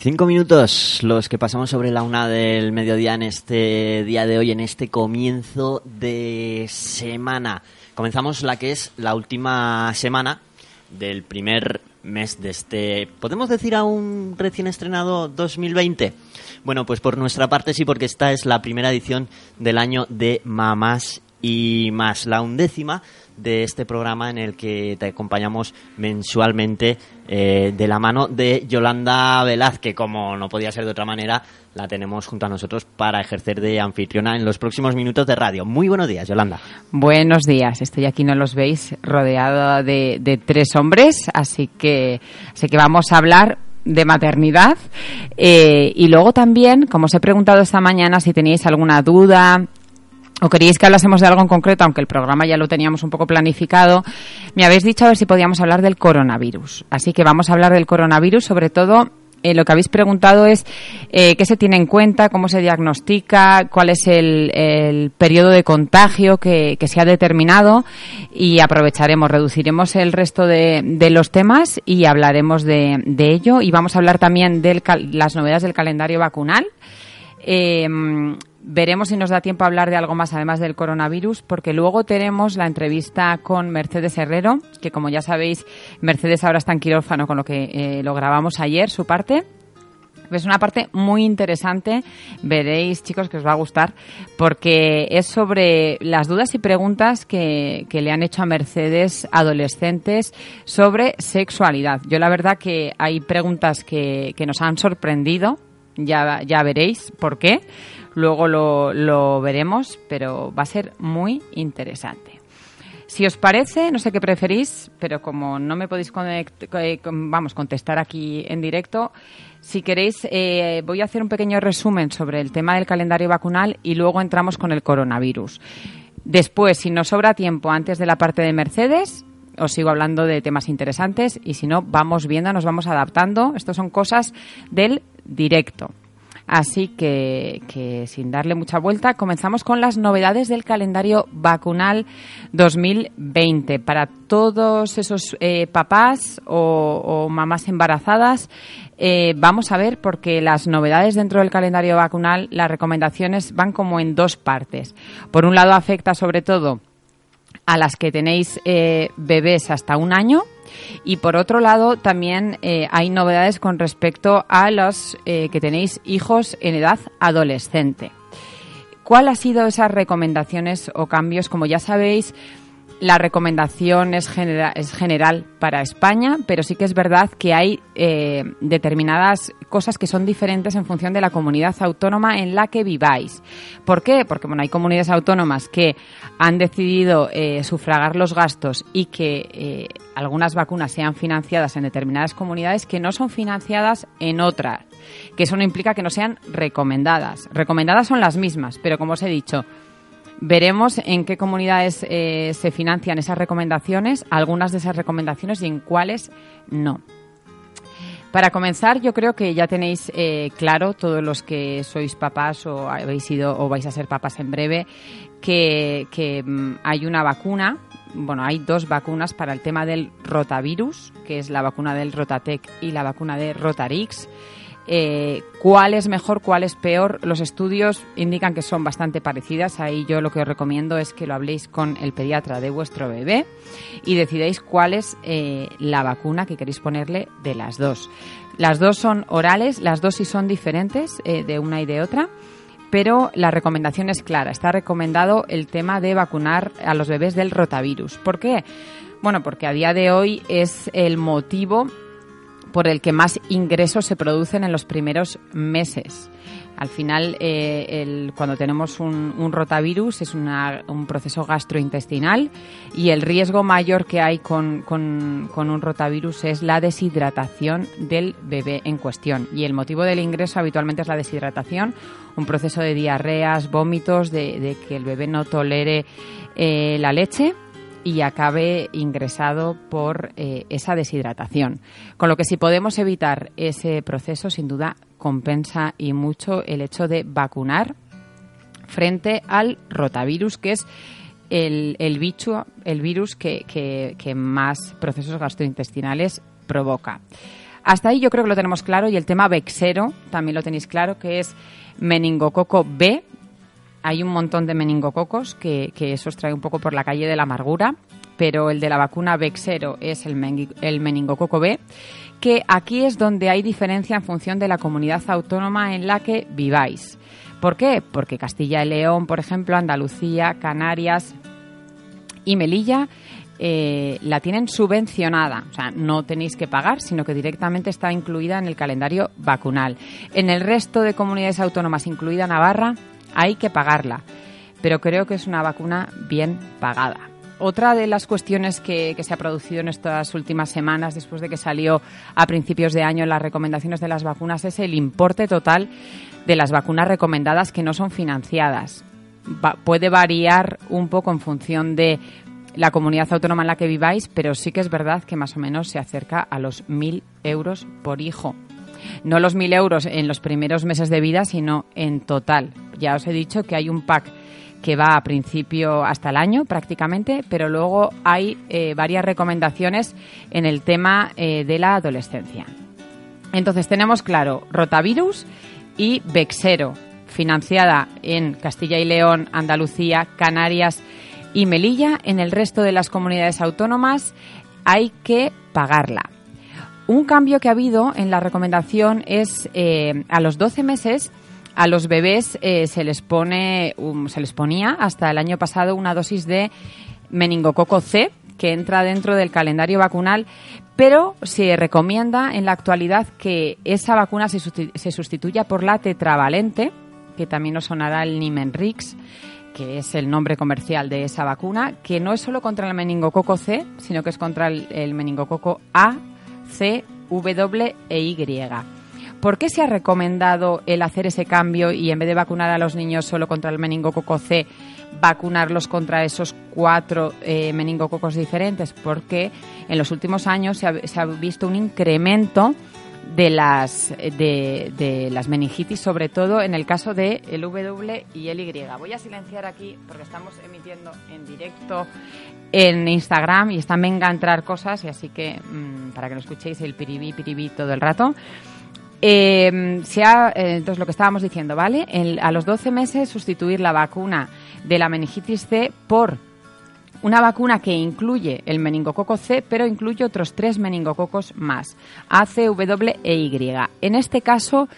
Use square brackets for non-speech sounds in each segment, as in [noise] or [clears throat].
Cinco minutos los que pasamos sobre la una del mediodía en este día de hoy, en este comienzo de semana. Comenzamos la que es la última semana del primer mes de este, ¿podemos decir a un recién estrenado 2020? Bueno, pues por nuestra parte sí, porque esta es la primera edición del año de Mamás y más, la undécima de este programa en el que te acompañamos mensualmente eh, de la mano de Yolanda Velaz, que como no podía ser de otra manera, la tenemos junto a nosotros para ejercer de anfitriona en los próximos minutos de radio. Muy buenos días, Yolanda. Buenos días, estoy aquí, no los veis, rodeado de, de tres hombres, así que, así que vamos a hablar de maternidad eh, y luego también, como os he preguntado esta mañana, si teníais alguna duda, o queríais que hablásemos de algo en concreto, aunque el programa ya lo teníamos un poco planificado, me habéis dicho a ver si podíamos hablar del coronavirus. Así que vamos a hablar del coronavirus, sobre todo eh, lo que habéis preguntado es eh, qué se tiene en cuenta, cómo se diagnostica, cuál es el, el periodo de contagio que, que, se ha determinado y aprovecharemos, reduciremos el resto de, de los temas y hablaremos de, de, ello. Y vamos a hablar también de las novedades del calendario vacunal. Eh, veremos si nos da tiempo a hablar de algo más además del coronavirus, porque luego tenemos la entrevista con Mercedes Herrero, que como ya sabéis, Mercedes ahora está en quirófano con lo que eh, lo grabamos ayer, su parte. Es una parte muy interesante, veréis chicos que os va a gustar, porque es sobre las dudas y preguntas que, le han hecho a Mercedes adolescentes sobre sexualidad. Yo la verdad que hay preguntas que, que nos han sorprendido, ya, ya veréis por qué Luego lo, veremos, pero va a ser muy interesante. Si os parece, no sé qué preferís, pero como no me podéis eh, vamos, contestar aquí en directo, si queréis, eh, voy a hacer un pequeño resumen sobre el tema del calendario vacunal y luego entramos con el coronavirus. Después, si nos sobra tiempo antes de la parte de Mercedes, os sigo hablando de temas interesantes y si no, vamos viendo, nos vamos adaptando. Estas son cosas del directo. Así que, sin darle mucha vuelta, comenzamos con las novedades del calendario vacunal 2020. Para todos esos eh, papás o, o, mamás embarazadas, eh, vamos a ver porque las novedades dentro del calendario vacunal, las recomendaciones van como en dos partes. Por un lado, afecta sobre todo a las que tenéis eh, bebés hasta un año y por otro lado, también eh, hay novedades con respecto a los eh, que tenéis hijos en edad adolescente. ¿Cuál ha sido esas recomendaciones o cambios? Como ya sabéis, la recomendación es, genera es, general para España, pero sí que es verdad que hay eh, determinadas cosas que son diferentes en función de la comunidad autónoma en la que viváis. ¿Por qué? Porque bueno, hay comunidades autónomas que han decidido eh, sufragar los gastos y que eh, algunas vacunas sean financiadas en determinadas comunidades que no son financiadas en otras, que eso no implica que no sean recomendadas. Recomendadas son las mismas, pero como os he dicho, Veremos en qué comunidades eh, se financian esas recomendaciones, algunas de esas recomendaciones y en cuáles no. Para comenzar, yo creo que ya tenéis eh, claro, todos los que sois papás o habéis sido o vais a ser papás en breve, que, que mm, hay una vacuna bueno, hay dos vacunas para el tema del rotavirus, que es la vacuna del Rotatec y la vacuna de Rotarix. Eh, cuál es mejor, cuál es peor. Los estudios indican que son bastante parecidas. Ahí yo lo que os recomiendo es que lo habléis con el pediatra de vuestro bebé y decidáis cuál es eh, la vacuna que queréis ponerle de las dos. Las dos son orales, las dosis son diferentes eh, de una y de otra, pero la recomendación es clara. Está recomendado el tema de vacunar a los bebés del rotavirus. ¿Por qué? Bueno, porque a día de hoy es el motivo por el que más ingresos se producen en los primeros meses. Al final, eh, cuando tenemos un, rotavirus es un proceso gastrointestinal y el riesgo mayor que hay con, un rotavirus es la deshidratación del bebé en cuestión. Y el motivo del ingreso habitualmente es la deshidratación, un proceso de diarreas, vómitos, de, que el bebé no tolere eh, la leche y acabe ingresado por eh, esa deshidratación. Con lo que si podemos evitar ese proceso, sin duda compensa y mucho el hecho de vacunar frente al rotavirus, que es el, el bicho, el virus que, que, más procesos gastrointestinales provoca. Hasta ahí yo creo que lo tenemos claro y el tema vexero también lo tenéis claro, que es meningococo B, hay un montón de meningococos que, que eso os trae un poco por la calle de la amargura, pero el de la vacuna Vexero es el, el meningococo B, que aquí es donde hay diferencia en función de la comunidad autónoma en la que viváis. ¿Por qué? Porque Castilla y León, por ejemplo, Andalucía, Canarias y Melilla eh, la tienen subvencionada, o sea, no tenéis que pagar, sino que directamente está incluida en el calendario vacunal. En el resto de comunidades autónomas, incluida Navarra, hay que pagarla, pero creo que es una vacuna bien pagada. Otra de las cuestiones que, se ha producido en estas últimas semanas, después de que salió a principios de año las recomendaciones de las vacunas, es el importe total de las vacunas recomendadas que no son financiadas. puede variar un poco en función de la comunidad autónoma en la que viváis, pero sí que es verdad que más o menos se acerca a los 1.000 euros por hijo. No los 1.000 euros en los primeros meses de vida, sino en total. Ya os he dicho que hay un pack que va a principio hasta el año prácticamente, pero luego hay eh, varias recomendaciones en el tema eh, de la adolescencia. Entonces tenemos claro rotavirus y Vexero, financiada en Castilla y León, Andalucía, Canarias y Melilla. En el resto de las comunidades autónomas hay que pagarla. Un cambio que ha habido en la recomendación es eh, a los 12 meses a los bebés eh, se les pone se les ponía hasta el año pasado una dosis de meningococo C que entra dentro del calendario vacunal, pero se recomienda en la actualidad que esa vacuna se, sustituya por la tetravalente, que también nos sonará el Nimenrix, que es el nombre comercial de esa vacuna, que no es solo contra el meningococo C, sino que es contra el meningococo A, C, W e Y. ¿Por qué se ha recomendado el hacer ese cambio y en vez de vacunar a los niños solo contra el meningococo C, vacunarlos contra esos cuatro eh, meningococos diferentes? Porque en los últimos años se ha visto un incremento de las, de, las meningitis, sobre todo en el caso de el W y el Y. Voy a silenciar aquí porque estamos emitiendo en directo en Instagram y están venga a entrar cosas y así que mm, para que lo escuchéis el piribí, piribí todo el rato. Eh, eh, entonces, lo que estábamos diciendo, ¿vale? a los 12 meses sustituir la vacuna de la meningitis C por una vacuna que incluye el meningococo C, pero incluye otros tres meningococos más, A, C, W e Y. En este caso,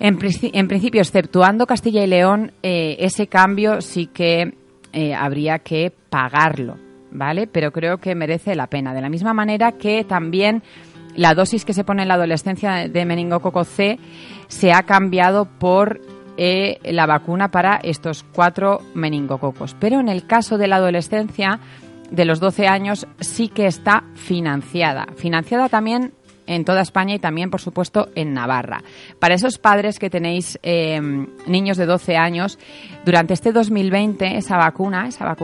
en, principio, exceptuando Castilla y León, eh, ese cambio sí que eh, habría que pagarlo, ¿vale? Pero creo que merece la pena. De la misma manera que también la dosis que se pone en la adolescencia de meningococo C se ha cambiado por eh, la vacuna para estos cuatro meningococos. Pero en el caso de la adolescencia, de los 12 años, sí que está financiada. Financiada también en toda España y también, por supuesto, en Navarra. Para esos padres que tenéis em, niños de 12 años, durante este 2020 esa vacuna, esa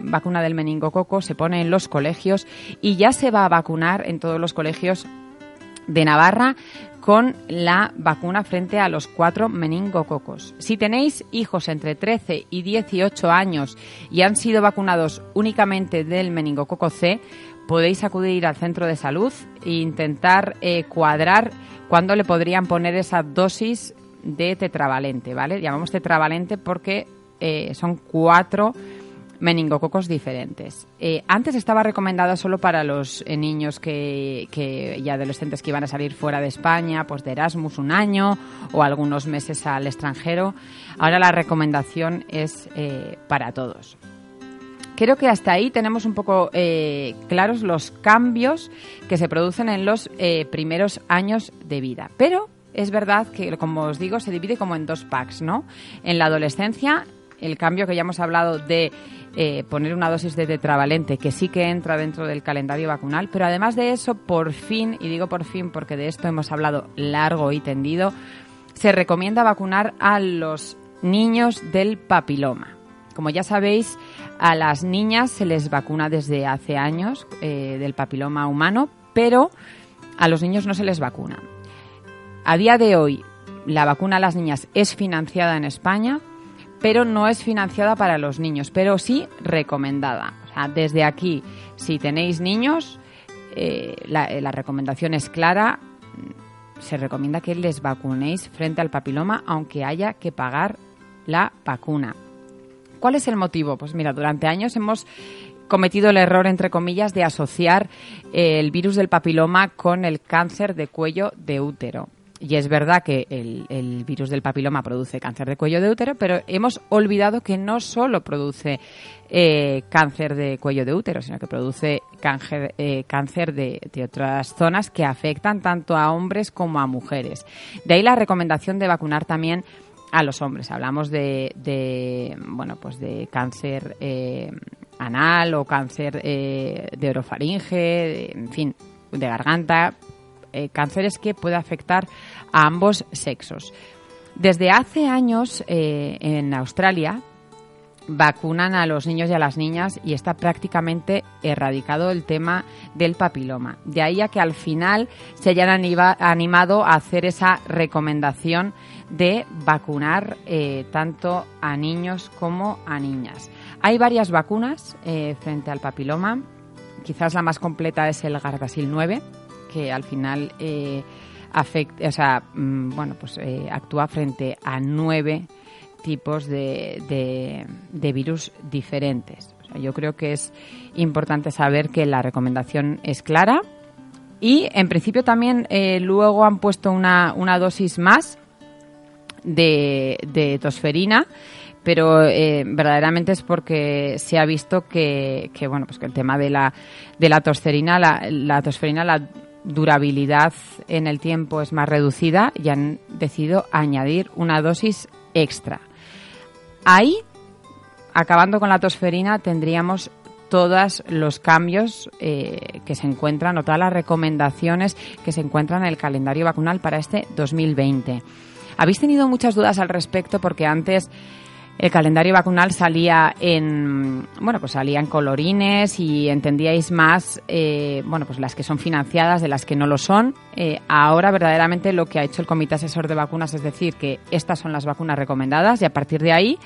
vacuna del meningococo, se pone en los colegios y ya se va a vacunar en todos los colegios de Navarra con la vacuna frente a los cuatro meningococos. Si tenéis hijos entre 13 y 18 años y han sido vacunados únicamente del meningococo C, podéis acudir al centro de salud e intentar eh, cuadrar cuándo le podrían poner esa dosis de tetravalente, ¿vale? Llamamos tetravalente porque eh, son cuatro meningococos diferentes. Eh, antes estaba recomendada solo para los niños que, que, y adolescentes que iban a salir fuera de España, pues de Erasmus un año o algunos meses al extranjero. Ahora la recomendación es para todos. Creo que hasta ahí tenemos un poco claros los cambios que se producen en los primeros años de vida. Pero es verdad que, como os digo, se divide como en dos packs, ¿no? En la adolescencia, el cambio que ya hemos hablado de eh, poner una dosis de tetravalente, que sí que entra dentro del calendario vacunal, pero además de eso, por fin, y digo por fin porque de esto hemos hablado largo y tendido, se recomienda vacunar a los niños del papiloma. Como ya sabéis, a las niñas se les vacuna desde hace años eh, del papiloma humano, pero a los niños no se les vacuna. A día de hoy, la vacuna a las niñas es financiada en España, pero no es financiada para los niños, pero sí recomendada. desde aquí, si tenéis niños, eh, la, la recomendación es clara. Se recomienda que les vacunéis frente al papiloma, aunque haya que pagar la vacuna. ¿Cuál es el motivo? Pues mira, durante años hemos cometido el error, entre comillas, de asociar el virus del papiloma con el cáncer de cuello de útero. Y es verdad que el, virus del papiloma produce cáncer de cuello de útero, pero hemos olvidado que no solo produce eh, cáncer de cuello de útero, sino que produce eh, cáncer de, otras zonas que afectan tanto a hombres como a mujeres. De ahí la recomendación de vacunar también a los hombres. Hablamos de, bueno, pues de cáncer eh, anal o cáncer de orofaringe, en fin, de garganta, eh, cánceres que puede afectar a ambos sexos. Desde hace años eh, en Australia vacunan a los niños y a las niñas y está prácticamente erradicado el tema del papiloma. De ahí a que al final se hayan animado a hacer esa recomendación de vacunar eh, tanto a niños como a niñas. Hay varias vacunas frente al papiloma. Quizás la más completa es el Gardasil 9, que al final eh, afecta, o sea, mm, bueno, pues eh, actúa frente a nueve tipos de, de, virus diferentes. yo creo que es importante saber que la recomendación es clara y en principio también eh, luego han puesto una, una dosis más de, tosferina pero eh, verdaderamente es porque se ha visto que, que, bueno pues que el tema de la de la tosferina la, la tosferina la durabilidad en el tiempo es más reducida y han decidido añadir una dosis extra. Ahí, acabando con la tosferina, tendríamos todos los cambios eh, que se encuentran o todas las recomendaciones que se encuentran en el calendario vacunal para este 2020. Habéis tenido muchas dudas al respecto porque antes el calendario vacunal salía en bueno pues salía en colorines y entendíais más eh, bueno pues las que son financiadas de las que no lo son. Eh, ahora verdaderamente lo que ha hecho el comité asesor de vacunas es decir que estas son las vacunas recomendadas y a partir de ahí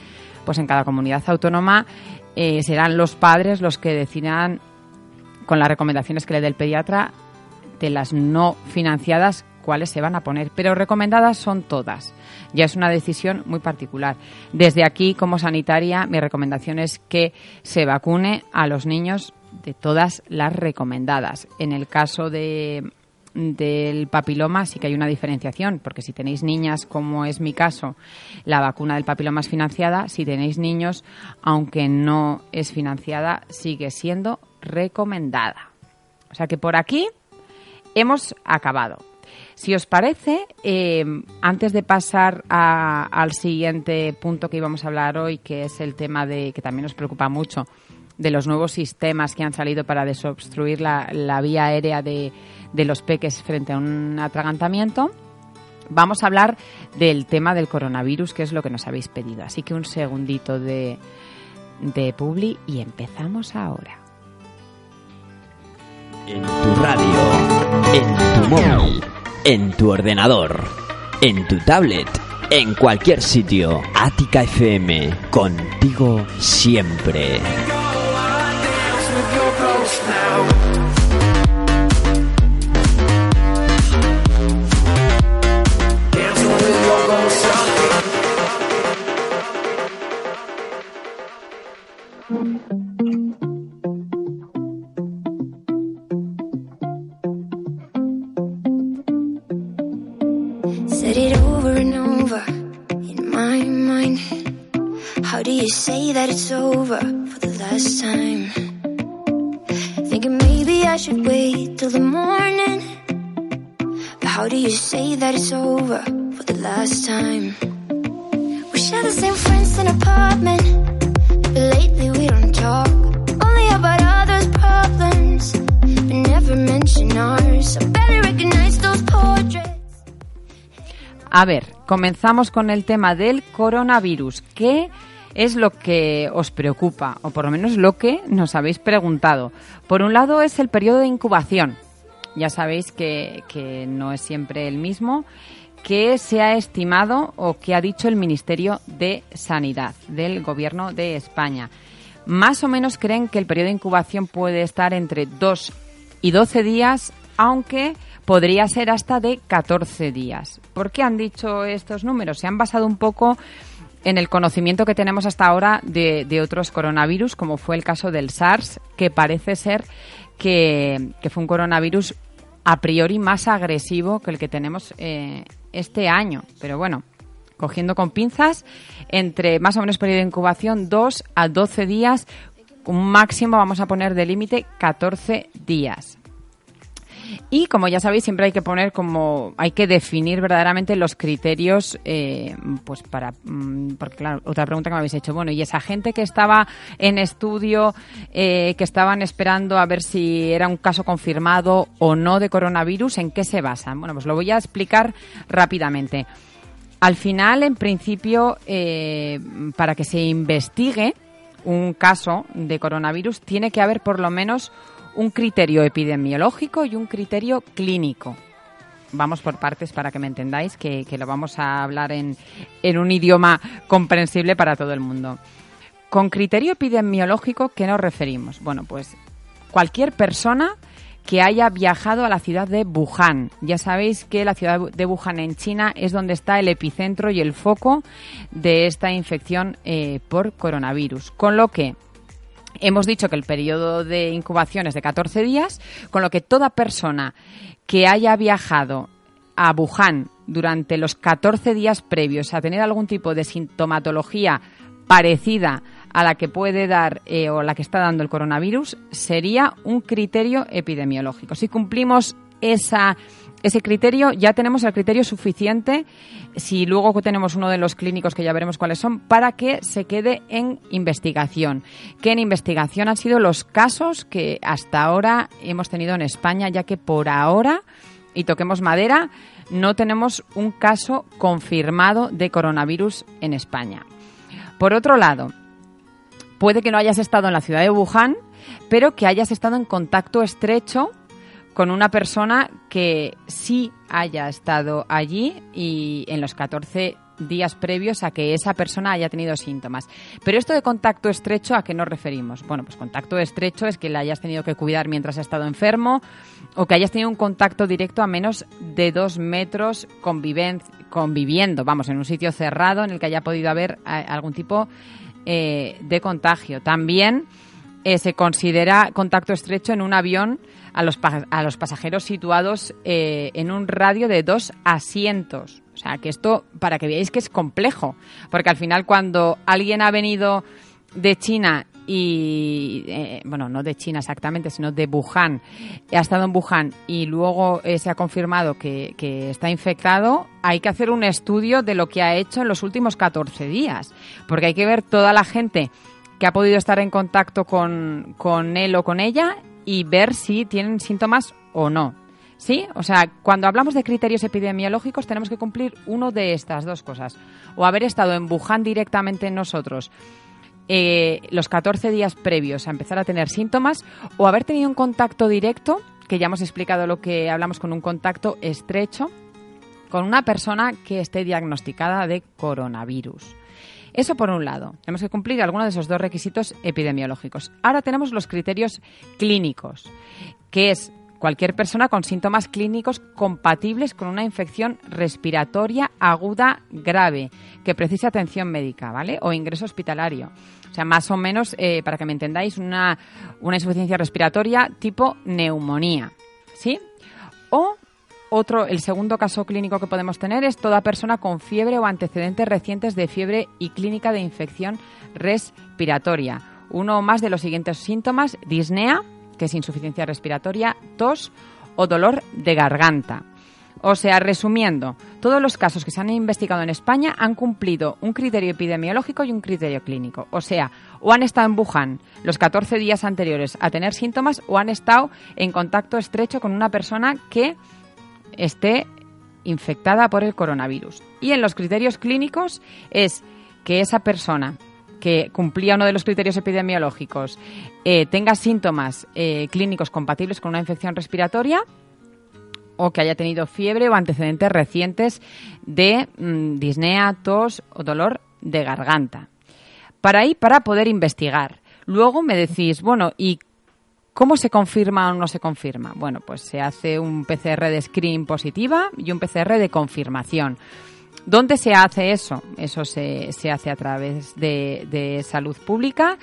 pues en cada comunidad autónoma eh, serán los padres los que decidan con las recomendaciones que le dé el pediatra de las no financiadas cuáles se van a poner, pero recomendadas son todas. Ya es una decisión muy particular. Desde aquí, como sanitaria, mi recomendación es que se vacune a los niños de todas las recomendadas. En el caso de del papiloma sí que hay una diferenciación, porque si tenéis niñas, como es mi caso, la vacuna del papiloma es financiada, si tenéis niños, aunque no es financiada, sigue siendo recomendada. O sea que por aquí hemos acabado. Si os parece, eh, antes de pasar al siguiente punto que íbamos a hablar hoy, que es el tema de que también nos preocupa mucho, de los nuevos sistemas que han salido para desobstruir la, vía aérea de, los peques frente a un atragantamiento, vamos a hablar del tema del coronavirus, que es lo que nos habéis pedido. Así que un segundito de, de publi y empezamos ahora. En tu radio, en tu móvil en tu ordenador, en tu tablet, en cualquier sitio. Ática FM, contigo siempre. It's over for the last time? Thinking maybe I should wait till the morning. But how do you say that it's over for the last time? We share the same friends apartment. But lately we don't talk. Only about problems. Never. A ver, comenzamos con el tema del coronavirus. ¿Qué es lo que os preocupa? O por lo menos lo que nos habéis preguntado. Por un lado es el periodo de incubación. Ya sabéis que, que no es siempre el mismo que se ha estimado o que ha dicho el Ministerio de Sanidad del Gobierno de España. Más o menos creen que el periodo de incubación puede estar entre 2 y 12 días, aunque podría ser hasta de 14 días. ¿Por qué han dicho estos números? Se han basado un poco en el conocimiento que tenemos hasta ahora de, otros coronavirus, como fue el caso del SARS, que parece ser que, que fue un coronavirus a priori más agresivo que el que tenemos eh, este año. Pero bueno, cogiendo con pinzas, entre más o menos periodo de incubación 2 a 12 días, un máximo vamos a poner de límite 14 días. Y como ya sabéis, siempre hay que poner como, hay que definir verdaderamente los criterios, eh, pues para, mm, porque claro, otra pregunta que me habéis hecho, bueno, y esa gente que estaba en estudio, eh, que estaban esperando a ver si era un caso confirmado o no de coronavirus, ¿en qué se basan? Bueno, pues lo voy a explicar rápidamente. Al final, en principio, eh, para que se investigue un caso de coronavirus, tiene que haber por lo menos un criterio epidemiológico y un criterio clínico. Vamos por partes para que me entendáis, que, lo vamos a hablar en, en un idioma comprensible para todo el mundo. Con criterio epidemiológico, ¿qué nos referimos? Bueno, pues cualquier persona que haya viajado a la ciudad de Wuhan. Ya sabéis que la ciudad de Wuhan en China es donde está el epicentro y el foco de esta infección eh, por coronavirus. Con lo que hemos dicho que el periodo de incubación es de 14 días, con lo que toda persona que haya viajado a Wuhan durante los 14 días previos a tener algún tipo de sintomatología parecida a la que puede dar eh, o la que está dando el coronavirus sería un criterio epidemiológico. Si cumplimos esa, ese criterio, ya tenemos el criterio suficiente, si luego tenemos uno de los clínicos que ya veremos cuáles son, para que se quede en investigación. Que en investigación han sido los casos que hasta ahora hemos tenido en España, ya que por ahora, y toquemos madera, no tenemos un caso confirmado de coronavirus en España. Por otro lado, puede que no hayas estado en la ciudad de Wuhan, pero que hayas estado en contacto estrecho con una persona que sí haya estado allí y en los 14 días previos a que esa persona haya tenido síntomas. Pero esto de contacto estrecho, ¿a qué nos referimos? Bueno, pues contacto estrecho es que le hayas tenido que cuidar mientras ha estado enfermo o que hayas tenido un contacto directo a menos de dos metros conviviendo, vamos, en un sitio cerrado en el que haya podido haber eh, algún tipo eh, de contagio. También eh, se considera contacto estrecho en un avión a los, a los pasajeros situados eh, en un radio de dos asientos. O sea, que esto, para que veáis que es complejo, porque al final cuando alguien ha venido de China y, eh, bueno, no de China exactamente, sino de Wuhan, ha estado en Wuhan y luego se ha confirmado que, que, está infectado, hay que hacer un estudio de lo que ha hecho en los últimos 14 días, porque hay que ver toda la gente que ha podido estar en contacto con, con él o con ella y ver si tienen síntomas o no. ¿Sí? O sea, cuando hablamos de criterios epidemiológicos tenemos que cumplir uno de estas dos cosas. O haber estado en Wuhan directamente nosotros eh, los 14 días previos a empezar a tener síntomas o haber tenido un contacto directo, que ya hemos explicado lo que hablamos con un contacto estrecho, con una persona que esté diagnosticada de coronavirus. Eso por un lado. Tenemos que cumplir alguno de esos dos requisitos epidemiológicos. Ahora tenemos los criterios clínicos, que es cualquier persona con síntomas clínicos compatibles con una infección respiratoria aguda grave que precise atención médica, ¿vale? O ingreso hospitalario. O sea, más o menos, eh, para que me entendáis, una, una insuficiencia respiratoria tipo neumonía, ¿sí? O otro, el segundo caso clínico que podemos tener es toda persona con fiebre o antecedentes recientes de fiebre y clínica de infección respiratoria. Uno o más de los siguientes síntomas, disnea, que es insuficiencia respiratoria, tos o dolor de garganta. O sea, resumiendo, todos los casos que se han investigado en España han cumplido un criterio epidemiológico y un criterio clínico. O sea, o han estado en Wuhan los 14 días anteriores a tener síntomas o han estado en contacto estrecho con una persona que esté infectada por el coronavirus. Y en los criterios clínicos es que esa persona que cumplía uno de los criterios epidemiológicos eh, tenga síntomas eh, clínicos compatibles con una infección respiratoria o que haya tenido fiebre o antecedentes recientes de mm, disnea, tos o dolor de garganta. Para ahí, para poder investigar. Luego me decís, bueno, ¿y cómo se confirma o no se confirma? Bueno, pues se hace un PCR de screen positiva y un PCR de confirmación. ¿Dónde se hace eso? Eso se, se hace a través de, salud pública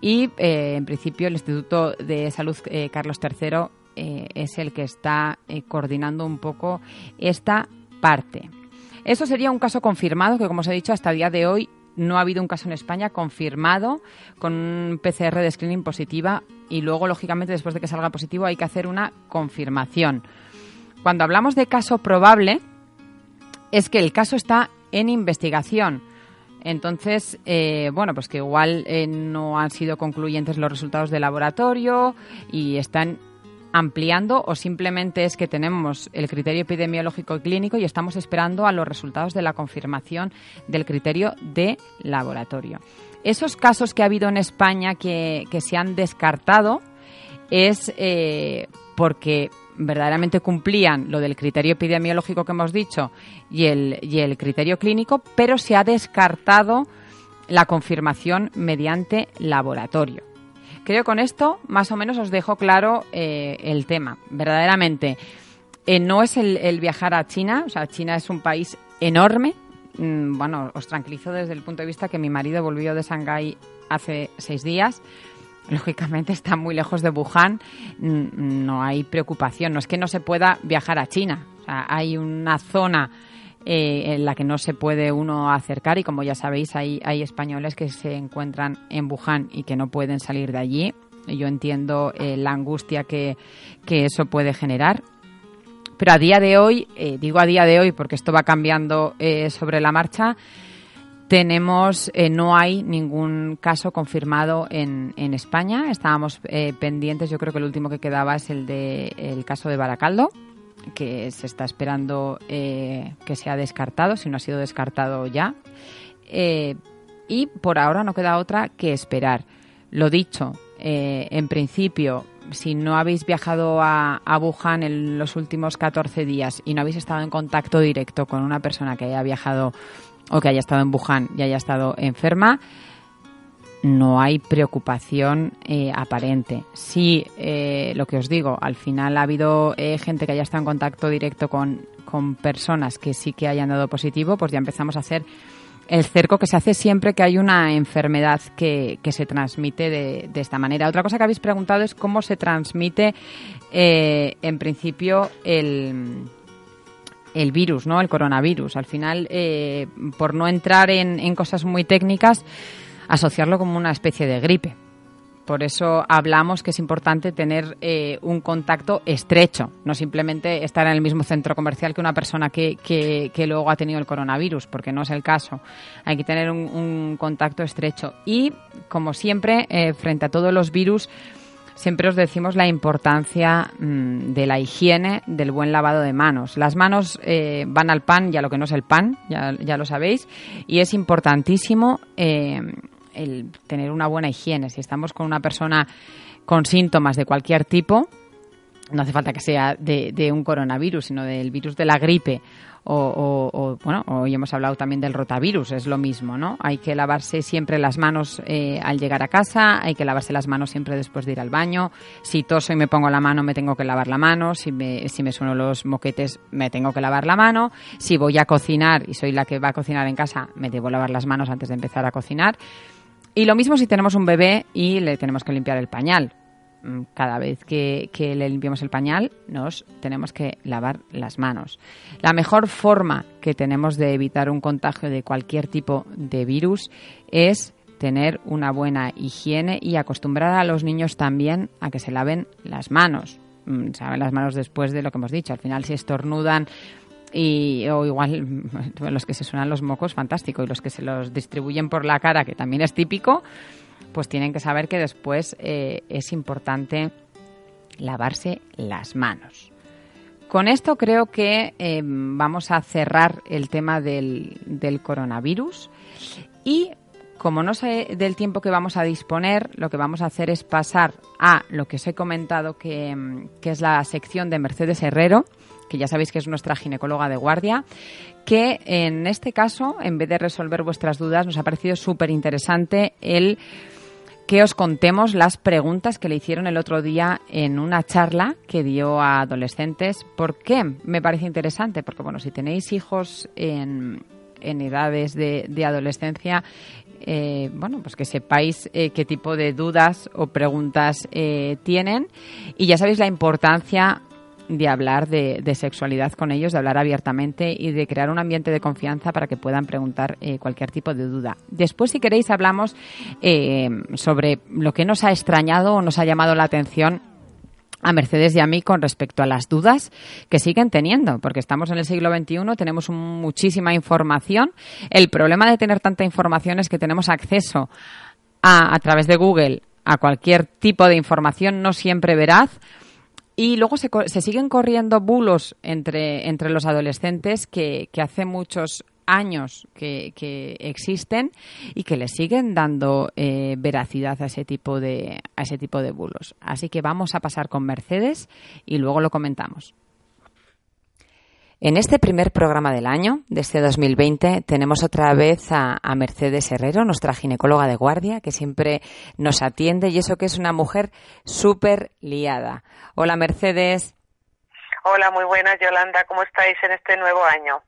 y, eh, en principio, el Instituto de Salud eh, Carlos III eh, es el que está coordinando un poco esta parte. Eso sería un caso confirmado que, como os he dicho, hasta el día de hoy no ha habido un caso en España confirmado con un PCR de screening positiva y luego, lógicamente, después de que salga positivo hay que hacer una confirmación. Cuando hablamos de caso probable, es que el caso está en investigación. Entonces, eh, bueno, pues que igual no han sido concluyentes los resultados de laboratorio y están ampliando o simplemente es que tenemos el criterio epidemiológico y clínico y estamos esperando a los resultados de la confirmación del criterio de laboratorio. Esos casos que ha habido en España que, se han descartado es eh, porque verdaderamente cumplían lo del criterio epidemiológico que hemos dicho y el, y el criterio clínico, pero se ha descartado la confirmación mediante laboratorio. Creo que con esto más o menos os dejo claro eh, el tema. Verdaderamente, eh, no es el, viajar a China, o sea, China es un país enorme. Mm, bueno, os tranquilizo desde el punto de vista que mi marido volvió de Shanghái hace seis días. Lógicamente está muy lejos de Wuhan, mm, no hay preocupación, no es que no se pueda viajar a China. Hay una zona eh, en la que no se puede uno acercar y como ya sabéis hay, hay españoles que se encuentran en Wuhan y que no pueden salir de allí. Yo entiendo eh, la angustia que, eso puede generar. Pero a día de hoy, eh, digo a día de hoy porque esto va cambiando sobre la marcha, tenemos, no hay ningún caso confirmado en, en España. Estábamos pendientes, yo creo que el último que quedaba es el de el caso de Baracaldo, que se está esperando eh, que sea descartado, si no ha sido descartado ya. Eh, y por ahora no queda otra que esperar. Lo dicho, eh, en principio, si no habéis viajado a, a, Wuhan en los últimos 14 días y no habéis estado en contacto directo con una persona que haya viajado o que haya estado en Wuhan y haya estado enferma, no hay preocupación eh, aparente. Sí, eh, lo que os digo, al final ha habido eh, gente que haya estado en contacto directo con, personas que sí que hayan dado positivo, pues ya empezamos a hacer el cerco que se hace siempre que hay una enfermedad que, se transmite de, de, esta manera. Otra cosa que habéis preguntado es cómo se transmite, en principio, el, el virus, ¿no? El coronavirus. Al final, por no entrar en, en cosas muy técnicas, asociarlo como una especie de gripe. Por eso hablamos que es importante tener eh, un contacto estrecho, no simplemente estar en el mismo centro comercial que una persona que, que, luego ha tenido el coronavirus, porque no es el caso. Hay que tener un, contacto estrecho. Y, como siempre, eh, frente a todos los virus, siempre os decimos la importancia mm, de la higiene, del buen lavado de manos. Las manos eh, van al pan y a lo que no es el pan, ya, ya lo sabéis, y es importantísimo el tener una buena higiene. Si estamos con una persona con síntomas de cualquier tipo, no hace falta que sea de, un coronavirus, sino del virus de la gripe o, bueno, hoy hemos hablado también del rotavirus, es lo mismo, ¿no? Hay que lavarse siempre las manos eh, al llegar a casa, hay que lavarse las manos siempre después de ir al baño. Si toso y me pongo la mano, me tengo que lavar la mano. Si me, si me sueno los moquetes, me tengo que lavar la mano. Si voy a cocinar y soy la que va a cocinar en casa, me debo lavar las manos antes de empezar a cocinar. Y lo mismo si tenemos un bebé y le tenemos que limpiar el pañal. mm, cada vez que, que, le limpiamos el pañal, nos tenemos que lavar las manos. La mejor forma que tenemos de evitar un contagio de cualquier tipo de virus es tener una buena higiene y acostumbrar a los niños también a que se laven las manos. Mm, se laven las manos después de lo que hemos dicho. Al final, si estornudan y o igual [laughs] los que se suenan los mocos, fantástico, y los que se los distribuyen por la cara, que también es típico, pues tienen que saber que después eh, es importante lavarse las manos. Con esto creo que eh, vamos a cerrar el tema del, del coronavirus. Y como no sé del tiempo que vamos a disponer, lo que vamos a hacer es pasar a lo que os he comentado, que, que es la sección de Mercedes Herrero, que ya sabéis que es nuestra ginecóloga de guardia, que en este caso, en vez de resolver vuestras dudas, nos ha parecido súper interesante el que os contemos las preguntas que le hicieron el otro día en una charla que dio a adolescentes. ¿Por qué me parece interesante? Porque, bueno, si tenéis hijos en, en edades de, adolescencia, eh, bueno, pues que sepáis eh, qué tipo de dudas o preguntas eh, tienen y ya sabéis la importancia de hablar de, de, sexualidad con ellos, de hablar abiertamente y de crear un ambiente de confianza para que puedan preguntar eh, cualquier tipo de duda. Después, si queréis, hablamos eh, sobre lo que nos ha extrañado o nos ha llamado la atención a Mercedes y a mí con respecto a las dudas que siguen teniendo, porque estamos en el siglo XXI, tenemos muchísima información. El problema de tener tanta información es que tenemos acceso a, a través de Google a cualquier tipo de información no siempre veraz. Y luego se, se siguen corriendo bulos entre, entre los adolescentes que, que hace muchos años que, que, existen y que le siguen dando eh, veracidad a ese tipo de a ese tipo de bulos. Así que vamos a pasar con Mercedes y luego lo comentamos. En este primer programa del año, de este 2020, tenemos otra vez a, a, Mercedes Herrero, nuestra ginecóloga de guardia, que siempre nos atiende y eso que es una mujer súper liada. Hola Mercedes. Hola, muy buenas Yolanda, ¿cómo estáis en este nuevo año?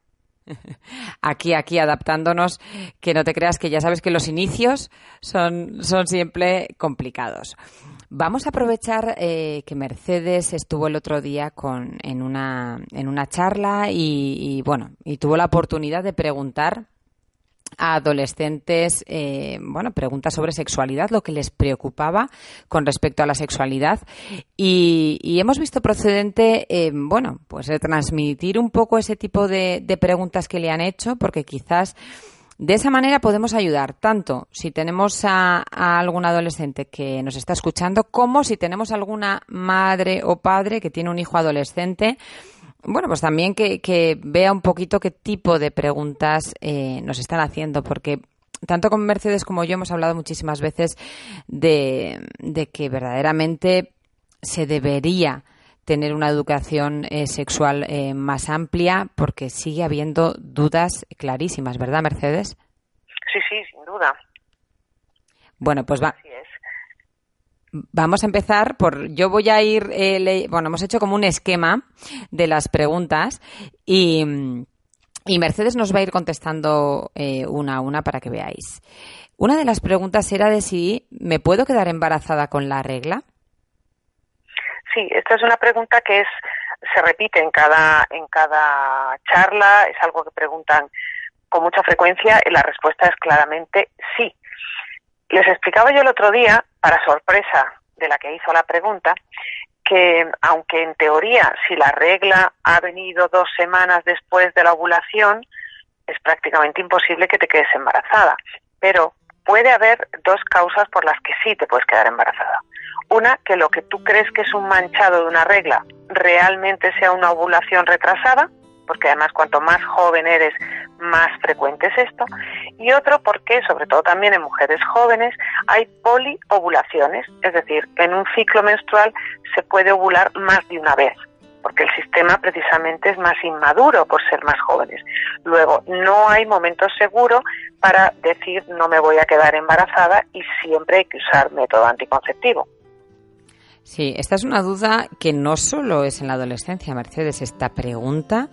[laughs] aquí, aquí, adaptándonos, que no te creas que ya sabes que los inicios son, son siempre complicados. Vamos a aprovechar eh, que Mercedes estuvo el otro día con, en, una, en una charla y, y, bueno, y tuvo la oportunidad de preguntar a adolescentes, eh, bueno, preguntas sobre sexualidad, lo que les preocupaba con respecto a la sexualidad. Y, y hemos visto procedente, eh, bueno, pues transmitir un poco ese tipo de preguntas que le han hecho, porque quizás de esa manera podemos ayudar tanto si tenemos a, algún adolescente que nos está escuchando, como si tenemos alguna madre o padre que tiene un hijo adolescente bueno, pues también que, vea un poquito qué tipo de preguntas eh, nos están haciendo, porque tanto con Mercedes como yo hemos hablado muchísimas veces de que verdaderamente se debería tener una educación eh, sexual eh, más amplia, porque sigue habiendo dudas clarísimas, ¿verdad, Mercedes? Sí, sí, sin duda. Bueno, pues va. Vamos a empezar por. Yo voy a ir. Eh, le, bueno, hemos hecho como un esquema de las preguntas y, y Mercedes nos va a ir contestando eh, una a una para que veáis. Una de las preguntas era de si me puedo quedar embarazada con la regla. Sí, esta es una pregunta que es se repite en cada en cada charla. Es algo que preguntan con mucha frecuencia y la respuesta es claramente sí. Les explicaba yo el otro día, para sorpresa de la que hizo la pregunta, que aunque en teoría si la regla ha venido dos semanas después de la ovulación, es prácticamente imposible que te quedes embarazada. Pero puede haber dos causas por las que sí te puedes quedar embarazada. Una, que lo que tú crees que es un manchado de una regla realmente sea una ovulación retrasada, porque además cuanto más joven eres, más frecuente es esto. Y otro porque, sobre todo también en mujeres jóvenes, hay poliovulaciones, es decir, en un ciclo menstrual se puede ovular más de una vez porque el sistema precisamente es más inmaduro por ser más jóvenes. Luego, no hay momento seguro para decir no me voy a quedar embarazada y siempre hay que usar método anticonceptivo. Sí, esta es una duda que no solo es en la adolescencia, Mercedes. Esta pregunta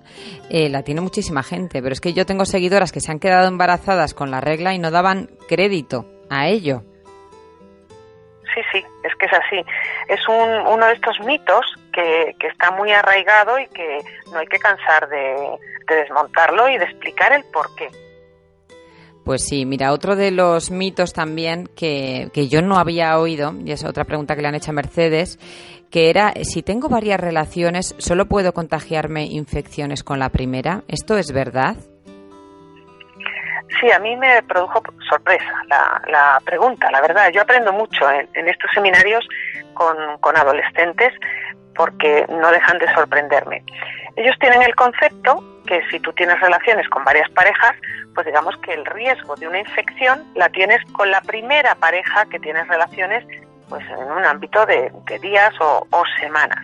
eh, la tiene muchísima gente, pero es que yo tengo seguidoras que se han quedado embarazadas con la regla y no daban crédito a ello. Sí, sí, es que es así. es un, uno de estos mitos que, que, está muy arraigado y que no hay que cansar de, de desmontarlo y de explicar el por qué. Pues sí, mira, otro de los mitos también que, que, yo no había oído, y es otra pregunta que le han hecho a Mercedes, que era, si tengo varias relaciones, ¿solo puedo contagiarme infecciones con la primera? ¿Esto es verdad? Sí, a mí me produjo sorpresa la, la pregunta, la verdad. Yo aprendo mucho en, en estos seminarios con, con adolescentes porque no dejan de sorprenderme. Ellos tienen el concepto que si tú tienes relaciones con varias parejas, pues digamos que el riesgo de una infección la tienes con la primera pareja que tienes relaciones pues en un ámbito de, días o, semanas.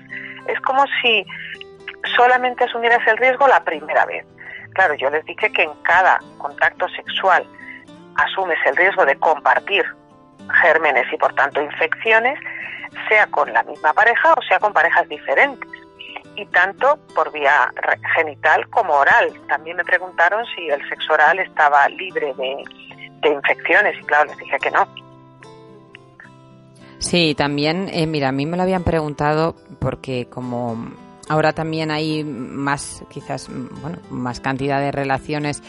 Es como si solamente asumieras el riesgo la primera vez. Claro, yo les dije que en cada contacto sexual asumes el riesgo de compartir gérmenes y por tanto infecciones, sea con la misma pareja o sea con parejas diferentes. Y tanto por vía genital como oral. También me preguntaron si el sexo oral estaba libre de, infecciones y claro, les dije que no. Sí, también, eh, mira, a mí me lo habían preguntado porque como ahora también hay más, quizás, bueno, más cantidad de relaciones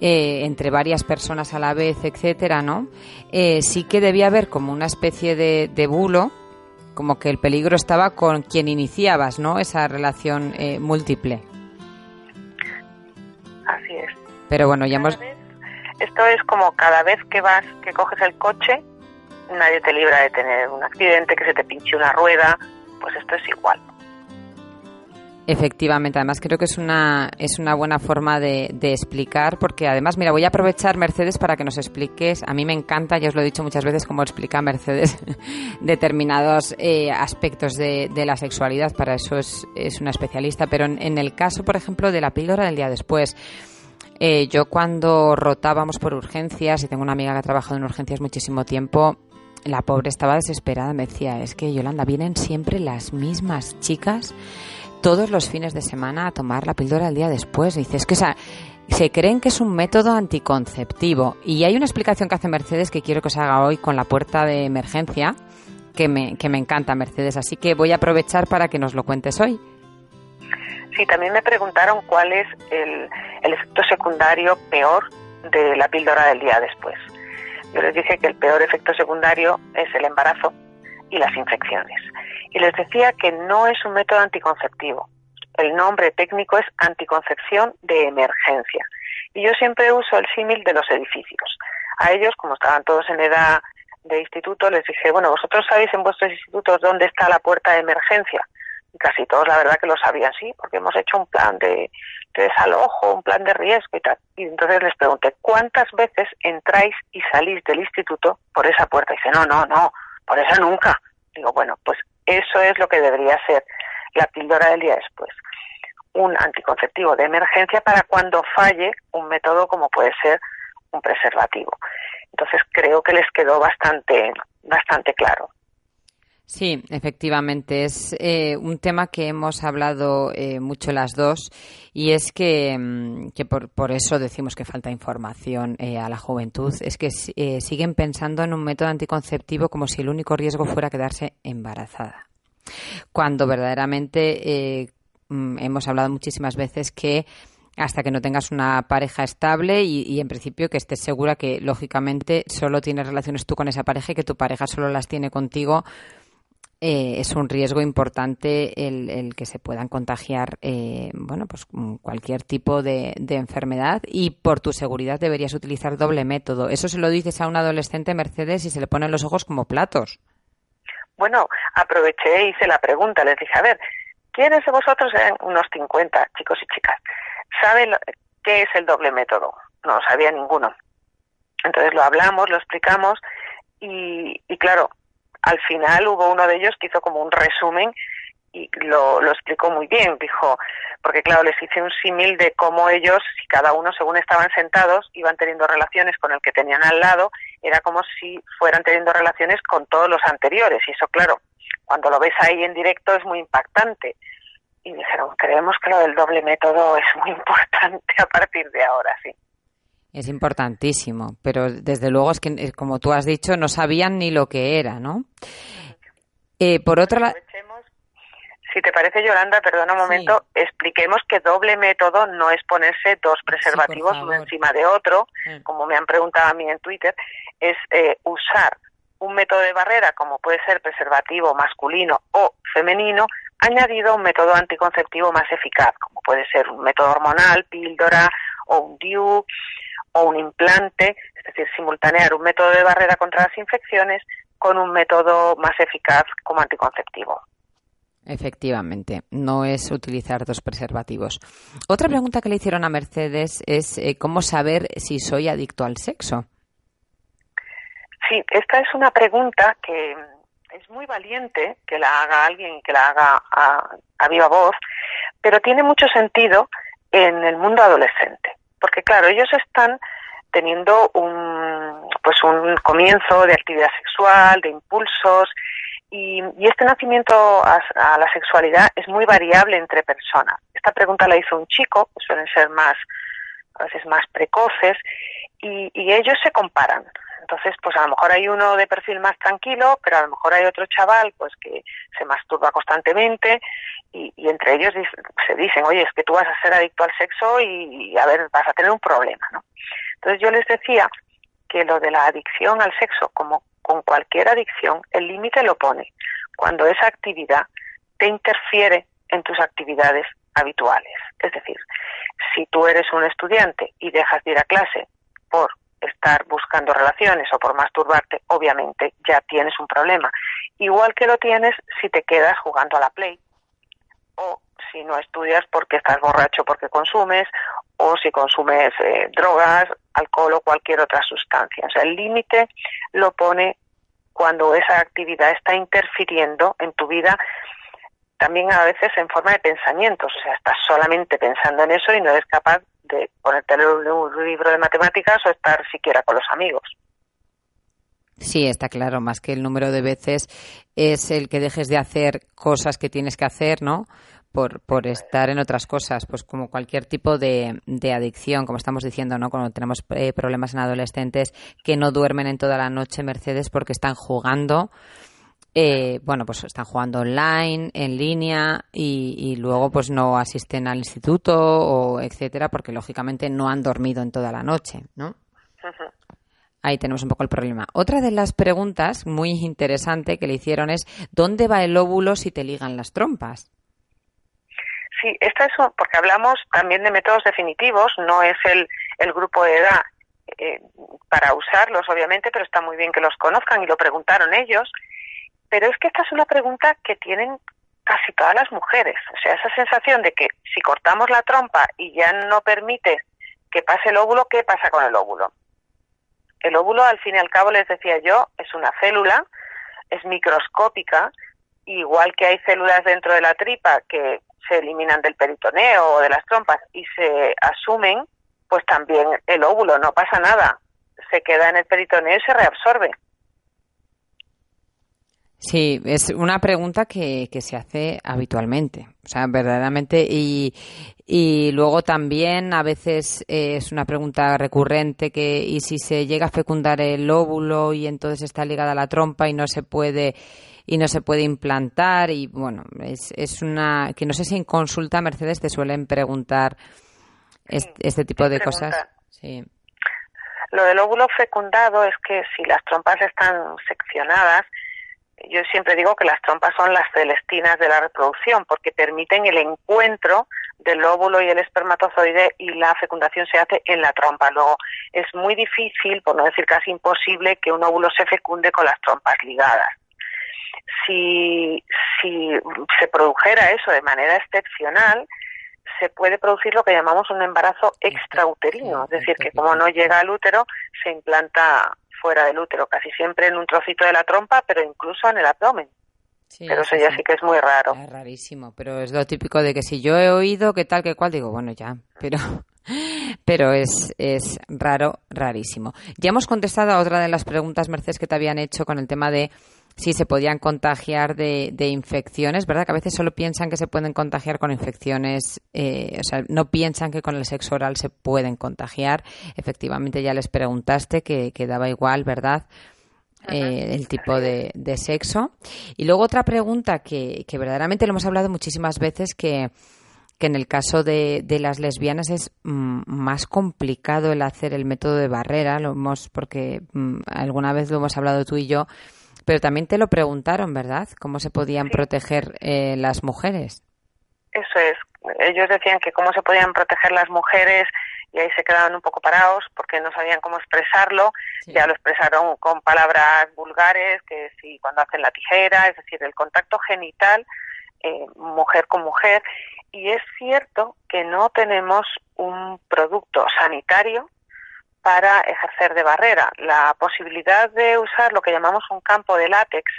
eh, entre varias personas a la vez, etcétera, ¿no? Eh, sí que debía haber como una especie de, de, bulo, como que el peligro estaba con quien iniciabas, ¿no? Esa relación eh, múltiple. Así es. Pero bueno, ya hemos... Vez, esto es como cada vez que vas, que coges el coche, nadie te libra de tener un accidente, que se te pinche una rueda, pues esto es igual. Efectivamente, además creo que es una, es una buena forma de, de, explicar, porque además, mira, voy a aprovechar, Mercedes, para que nos expliques. A mí me encanta, ya os lo he dicho muchas veces, cómo explica Mercedes [laughs] determinados eh, aspectos de, de, la sexualidad, para eso es, es una especialista. Pero en, en, el caso, por ejemplo, de la píldora del día después, eh, yo cuando rotábamos por urgencias, y tengo una amiga que ha trabajado en urgencias muchísimo tiempo, la pobre estaba desesperada, me decía, es que Yolanda, vienen siempre las mismas chicas todos los fines de semana a tomar la píldora el día después. Dices que o sea, se creen que es un método anticonceptivo. Y hay una explicación que hace Mercedes que quiero que os haga hoy con la puerta de emergencia, que me, que me encanta, Mercedes. Así que voy a aprovechar para que nos lo cuentes hoy. Sí, también me preguntaron cuál es el, el efecto secundario peor de la píldora del día después. Yo les dije que el peor efecto secundario es el embarazo y las infecciones y les decía que no es un método anticonceptivo. El nombre técnico es anticoncepción de emergencia. Y yo siempre uso el símil de los edificios. A ellos, como estaban todos en edad de instituto, les dije, bueno, vosotros sabéis en vuestros institutos dónde está la puerta de emergencia. Y casi todos, la verdad, que lo sabían, sí, porque hemos hecho un plan de, de desalojo, un plan de riesgo y tal. Y entonces les pregunté, ¿cuántas veces entráis y salís del instituto por esa puerta? Y dice, no, no, no, por esa nunca. Digo, bueno, pues eso es lo que debería ser la píldora del día después. Un anticonceptivo de emergencia para cuando falle un método como puede ser un preservativo. Entonces creo que les quedó bastante, bastante claro. Sí, efectivamente. Es eh, un tema que hemos hablado eh, mucho las dos y es que, mm, que por, por, eso decimos que falta información eh, a la juventud. Es que eh, siguen pensando en un método anticonceptivo como si el único riesgo fuera quedarse embarazada. Cuando verdaderamente eh, mm, hemos hablado muchísimas veces que hasta que no tengas una pareja estable y, y, en principio que estés segura que lógicamente solo tienes relaciones tú con esa pareja y que tu pareja solo las tiene contigo eh, es un riesgo importante el, el que se puedan contagiar eh, bueno pues cualquier tipo de, de, enfermedad y por tu seguridad deberías utilizar doble método. Eso se lo dices a un adolescente Mercedes y se le ponen los ojos como platos. Bueno aproveché e hice la pregunta les dije a ver quiénes de vosotros eran unos 50 chicos y chicas saben qué es el doble método no sabía ninguno. Entonces lo hablamos lo explicamos y, y claro al final hubo uno de ellos que hizo como un resumen y lo, lo explicó muy bien. Dijo, porque claro, les hice un símil de cómo ellos, si cada uno según estaban sentados, iban teniendo relaciones con el que tenían al lado, era como si fueran teniendo relaciones con todos los anteriores. Y eso, claro, cuando lo ves ahí en directo es muy impactante. Y dijeron, creemos que lo del doble método es muy [laughs] importante a partir de ahora, sí. Es importantísimo, pero desde luego es que, como tú has dicho, no sabían ni lo que era, ¿no? Eh, por otra lado... Si te parece, Yolanda, perdona un momento, expliquemos que doble método no es ponerse dos preservativos uno encima de otro, como me han preguntado a mí en Twitter, es eh, usar un método de barrera, como puede ser preservativo masculino o femenino, añadido a un método anticonceptivo más eficaz, como puede ser un método hormonal, píldora o un DIU o un implante, es decir, simultanear un método de barrera contra las infecciones con un método más eficaz como anticonceptivo. Efectivamente, no es utilizar dos preservativos. Otra pregunta que le hicieron a Mercedes es eh, cómo saber si soy adicto al sexo. Sí, esta es una pregunta que es muy valiente que la haga alguien que la haga a, a viva voz, pero tiene mucho sentido en el mundo adolescente, porque claro, ellos están teniendo un pues un comienzo de actividad sexual, de impulsos y, este nacimiento a, la sexualidad es muy variable entre personas. Esta pregunta la hizo un chico, suelen ser más, a veces más precoces, y, ellos se comparan. Entonces, pues a lo mejor hay uno de perfil más tranquilo, pero a lo mejor hay otro chaval, pues que se masturba constantemente y, entre ellos se dicen, oye, es que tú vas a ser adicto al sexo y, y, a ver, vas a tener un problema, ¿no? Entonces yo les decía que lo de la adicción al sexo, como con cualquier adicción, el límite lo pone cuando esa actividad te interfiere en tus actividades habituales. Es decir, si tú eres un estudiante y dejas de ir a clase por estar buscando relaciones o por masturbarte, obviamente ya tienes un problema. Igual que lo tienes si te quedas jugando a la Play o si no estudias porque estás borracho porque consumes o si consumes eh, drogas, alcohol o cualquier otra sustancia. O sea, el límite lo pone cuando esa actividad está interfiriendo en tu vida también a veces en forma de pensamientos, o sea, estás solamente pensando en eso y no eres capaz de ponerte un libro de matemáticas o estar siquiera con los amigos. Sí, está claro, más que el número de veces es el que dejes de hacer cosas que tienes que hacer, ¿no? por, por estar en otras cosas, pues como cualquier tipo de, de adicción, como estamos diciendo, ¿no? Cuando tenemos eh, problemas en adolescentes que no duermen en toda la noche, Mercedes, porque están jugando. Eh, bueno, pues están jugando online, en línea y, y, luego pues no asisten al instituto o etcétera porque lógicamente no han dormido en toda la noche, ¿no? Ahí tenemos un poco el problema. Otra de las preguntas muy interesante que le hicieron es ¿dónde va el óvulo si te ligan las trompas? Sí, esta es porque hablamos también de métodos definitivos, no es el, el grupo de edad eh, para usarlos, obviamente, pero está muy bien que los conozcan y lo preguntaron ellos. Pero es que esta es una pregunta que tienen casi todas las mujeres. O sea, esa sensación de que si cortamos la trompa y ya no permite que pase el óvulo, ¿qué pasa con el óvulo? El óvulo, al fin y al cabo, les decía yo, es una célula, es microscópica, igual que hay células dentro de la tripa que se eliminan del peritoneo o de las trompas y se asumen, pues también el óvulo, no pasa nada, se queda en el peritoneo y se reabsorbe. Sí, es una pregunta que, que se hace habitualmente, o sea, verdaderamente, y, y luego también a veces eh, es una pregunta recurrente que, y si se llega a fecundar el óvulo y entonces está ligada a la trompa y no se puede y no se puede implantar y bueno, es, es una que no sé si en consulta Mercedes te suelen preguntar este tipo de cosas. Sí. Lo del óvulo fecundado es que si las trompas están seccionadas, yo siempre digo que las trompas son las celestinas de la reproducción porque permiten el encuentro del óvulo y el espermatozoide y la fecundación se hace en la trompa. Luego es muy difícil, por no decir casi imposible, que un óvulo se fecunde con las trompas ligadas si, si se produjera eso de manera excepcional, se puede producir lo que llamamos un embarazo extrauterino, es decir, que como no llega al útero, se implanta fuera del útero, casi siempre en un trocito de la trompa, pero incluso en el abdomen. pero eso ya sí que es muy raro. Es rarísimo, pero es lo típico de que si yo he oído que tal, que cual, digo, bueno, ya, pero [laughs] pero es, es raro, rarísimo. Ya hemos contestado a otra de las preguntas, Mercedes, que te habían hecho con el tema de si se podían contagiar de, de, infecciones, ¿verdad? Que a veces solo piensan que se pueden contagiar con infecciones, eh, o sea, no piensan que con el sexo oral se pueden contagiar. Efectivamente, ya les preguntaste que, que daba igual, ¿verdad? eh, el tipo de, sexo. Y luego otra pregunta que, que verdaderamente lo hemos hablado muchísimas veces que que en el caso de, de las lesbianas es mm, más complicado el hacer el método de barrera, lo hemos, porque mm, alguna vez lo hemos hablado tú y yo, pero también te lo preguntaron, ¿verdad? ¿Cómo se podían proteger eh, las mujeres? Eso es. Ellos decían que cómo se podían proteger las mujeres y ahí se quedaban un poco parados porque no sabían cómo expresarlo. Ya lo expresaron con palabras vulgares, que si cuando hacen la tijera, es decir, el contacto genital eh, mujer con mujer y es cierto que no tenemos un producto sanitario para ejercer de barrera. La posibilidad de usar lo que llamamos un campo de látex,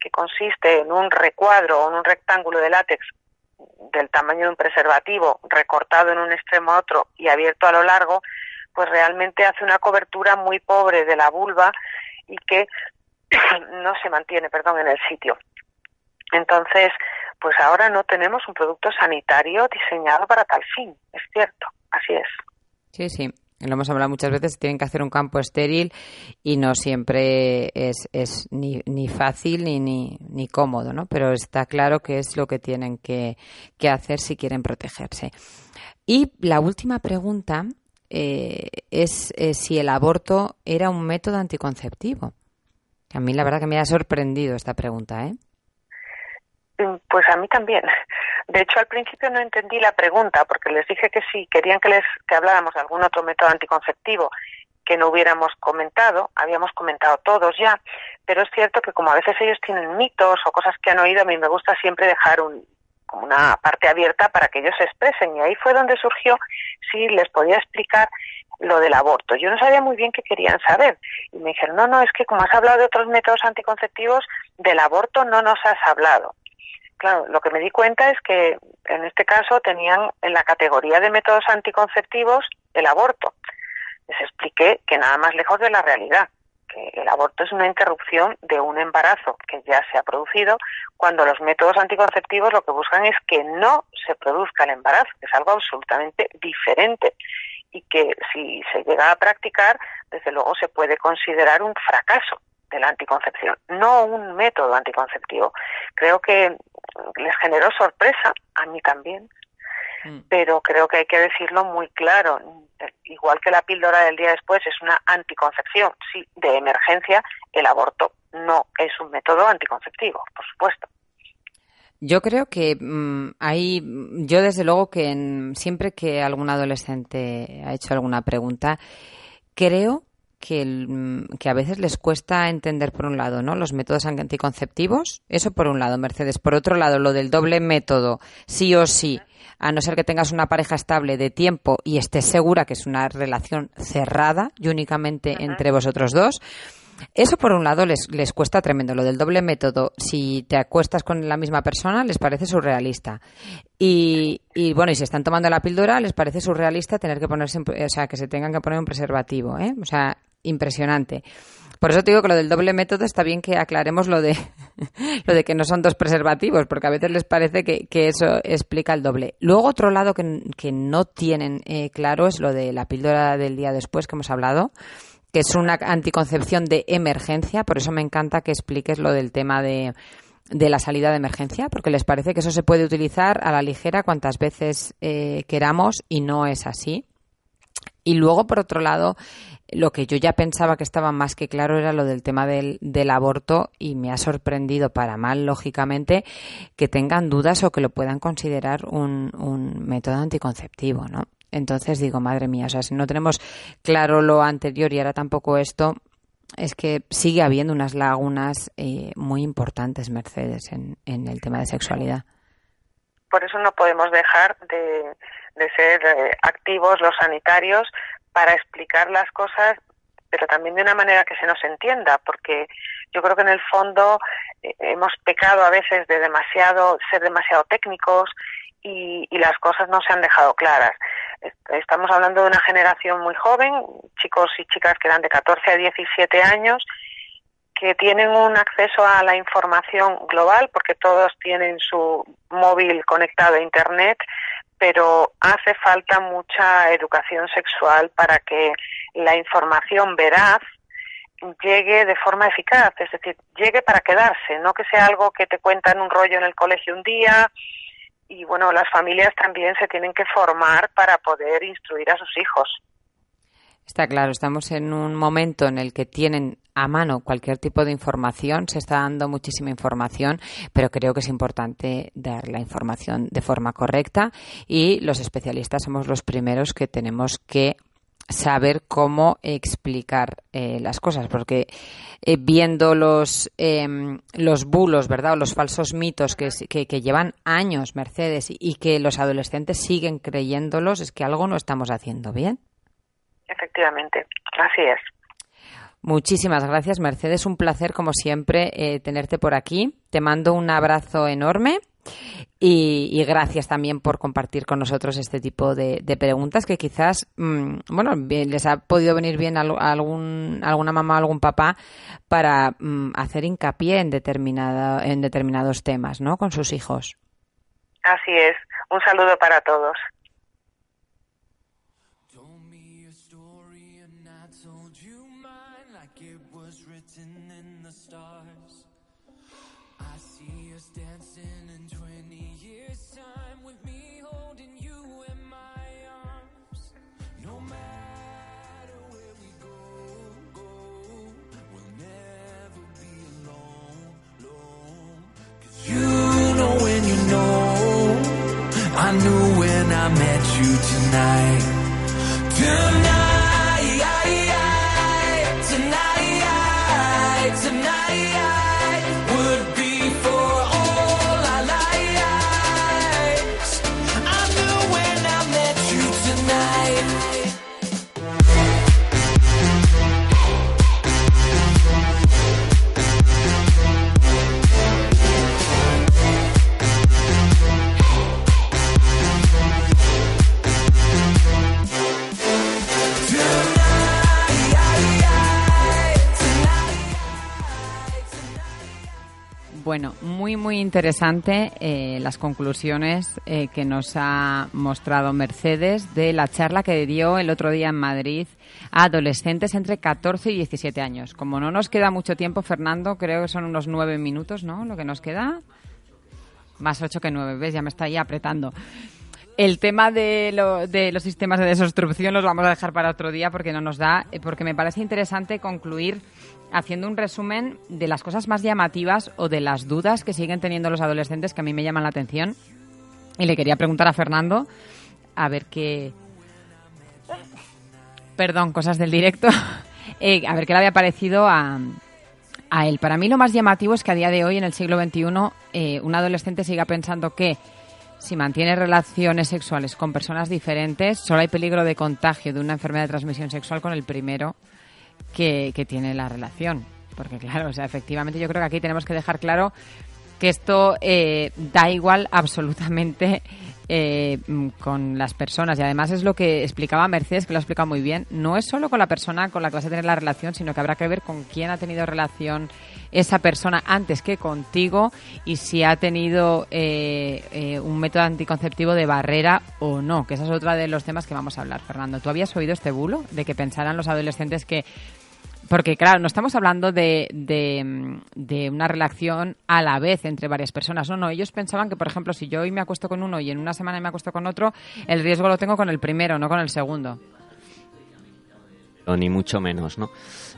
que consiste en un recuadro o en un rectángulo de látex del tamaño de un preservativo, recortado en un extremo a otro y abierto a lo largo, pues realmente hace una cobertura muy pobre de la vulva y que [clears throat] no se mantiene, perdón, en el sitio. Entonces, pues ahora no tenemos un producto sanitario diseñado para tal fin, es cierto, así es. Sí, sí. Lo hemos hablado muchas veces, tienen que hacer un campo estéril y no siempre es, es ni, ni fácil ni, ni, ni, cómodo, ¿no? Pero está claro que es lo que tienen que, que hacer si quieren protegerse. Y la última pregunta eh, es eh, si el aborto era un método anticonceptivo. A mí la verdad que me ha sorprendido esta pregunta, ¿eh? Mm, pues a mí también. [laughs] De hecho, al principio no entendí la pregunta porque les dije que si querían que les que habláramos de algún otro método anticonceptivo que no hubiéramos comentado, habíamos comentado todos ya, pero es cierto que como a veces ellos tienen mitos o cosas que han oído, a mí me gusta siempre dejar un, como una parte abierta para que ellos se expresen y ahí fue donde surgió si les podía explicar lo del aborto. Yo no sabía muy bien qué querían saber y me dijeron, no, no, es que como has hablado de otros métodos anticonceptivos, del aborto no nos has hablado. Claro, lo que me di cuenta es que en este caso tenían en la categoría de métodos anticonceptivos el aborto. Les expliqué que nada más lejos de la realidad, que el aborto es una interrupción de un embarazo que ya se ha producido, cuando los métodos anticonceptivos lo que buscan es que no se produzca el embarazo, que es algo absolutamente diferente y que si se llega a practicar, desde luego se puede considerar un fracaso de la anticoncepción, no un método anticonceptivo. Creo que les generó sorpresa, a mí también, mm. pero creo que hay que decirlo muy claro. Igual que la píldora del día después es una anticoncepción, sí, de emergencia, el aborto no es un método anticonceptivo, por supuesto. Yo creo que mm, hay, yo desde luego que siempre que algún adolescente ha hecho alguna pregunta, creo que, mm, que, a veces les cuesta entender por un lado, ¿no? Los métodos anticonceptivos, eso por un lado, Mercedes. Por otro lado, lo del doble método, sí o sí, a no ser que tengas una pareja estable de tiempo y estés segura que es una relación cerrada y únicamente entre vosotros dos. Eso por un lado les, les cuesta tremendo. Lo del doble método, si te acuestas con la misma persona, les parece surrealista. Y, y bueno, y si están tomando la píldora, les parece surrealista tener que ponerse, o sea, que se tengan que poner un preservativo, ¿eh? O sea, impresionante. Por eso te digo que lo del doble método está bien que aclaremos lo de [laughs] lo de que no son dos preservativos, porque a veces les parece que, eso explica el doble. Luego otro lado que, que no tienen eh, claro es lo de la píldora del día después que hemos hablado, que es una anticoncepción de emergencia, por eso me encanta que expliques lo del tema de, de la salida de emergencia, porque les parece que eso se puede utilizar a la ligera cuantas veces eh, queramos y no es así. Y luego, por otro lado, lo que yo ya pensaba que estaba más que claro era lo del tema del, del, aborto y me ha sorprendido para mal, lógicamente, que tengan dudas o que lo puedan considerar un, un método anticonceptivo, ¿no? Entonces digo, madre mía, o sea, si no tenemos claro lo anterior y ahora tampoco esto, es que sigue habiendo unas lagunas eh, muy importantes, Mercedes, en, en, el tema de sexualidad. Por eso no podemos dejar de, de ser eh, activos los sanitarios para explicar las cosas, pero también de una manera que se nos entienda, porque yo creo que en el fondo eh, hemos pecado a veces de demasiado ser demasiado técnicos y, y, las cosas no se han dejado claras. Estamos hablando de una generación muy joven, chicos y chicas que dan de 14 a 17 años, que tienen un acceso a la información global porque todos tienen su móvil conectado a Internet, pero hace falta mucha educación sexual para que la información veraz llegue de forma eficaz, es decir, llegue para quedarse, no que sea algo que te cuentan un rollo en el colegio un día y bueno, las familias también se tienen que formar para poder instruir a sus hijos. Está claro, estamos en un momento en el que tienen a mano cualquier tipo de información, se está dando muchísima información, pero creo que es importante dar la información de forma correcta y los especialistas somos los primeros que tenemos que saber cómo explicar eh, las cosas, porque eh, viendo los, em, los bulos, ¿verdad? O los falsos mitos que, que, llevan años, Mercedes, y que los adolescentes siguen creyéndolos, es que algo no estamos haciendo bien. Efectivamente, así es. Muchísimas gracias, Mercedes. Un placer, como siempre, eh, tenerte por aquí. Te mando un abrazo enorme y, gracias también por compartir con nosotros este tipo de, preguntas que quizás, mm, bueno, les ha podido venir bien a, algún, alguna mamá o algún papá para mm, hacer hincapié en, determinada, en determinados temas, ¿no? Con sus hijos. Así es. Un saludo para todos. I knew when I met you tonight. Tonight, Bueno, muy, muy interesante eh, las conclusiones eh, que nos ha mostrado Mercedes de la charla que dio el otro día en Madrid a adolescentes entre 14 y 17 años. Como no nos queda mucho tiempo, Fernando, creo que son unos nueve minutos, ¿no? Lo que nos queda. Más ocho que nueve, ¿ves? Ya me está ahí apretando. El tema de, de, los sistemas de desobstrucción los vamos a dejar para otro día porque no nos da, eh, porque me parece interesante concluir haciendo un resumen de las cosas más llamativas o de las dudas que siguen teniendo los adolescentes que a mí me llaman la atención. Y le quería preguntar a Fernando a ver qué... Perdón, cosas del directo. [laughs] Eh, a ver qué le había parecido a, a él. Para mí lo más llamativo es que a día de hoy, en el siglo XXI, eh, un adolescente siga pensando que si mantiene relaciones sexuales con personas diferentes, solo hay peligro de contagio de una enfermedad de transmisión sexual con el primero que, tiene la relación. Porque claro, o sea, efectivamente yo creo que aquí tenemos que dejar claro que esto eh, da igual absolutamente [laughs] eh, con las personas. Y además es lo que explicaba Mercedes, que lo ha explicado muy bien. No es solo con la persona con la que vas a tener la relación, sino que habrá que ver con quién ha tenido relación esa persona antes que contigo y si ha tenido eh, un método anticonceptivo de barrera o no, que esa es otra de los temas que vamos a hablar, Fernando. ¿Tú habías oído este bulo de que pensaran los adolescentes que porque, claro, no estamos hablando de, de, una relación a la vez entre varias personas. No, no. Ellos pensaban que, por ejemplo, si yo hoy me acuesto con uno y en una semana me acuesto con otro, el riesgo lo tengo con el primero, no con el segundo. Ni mucho menos, ¿no?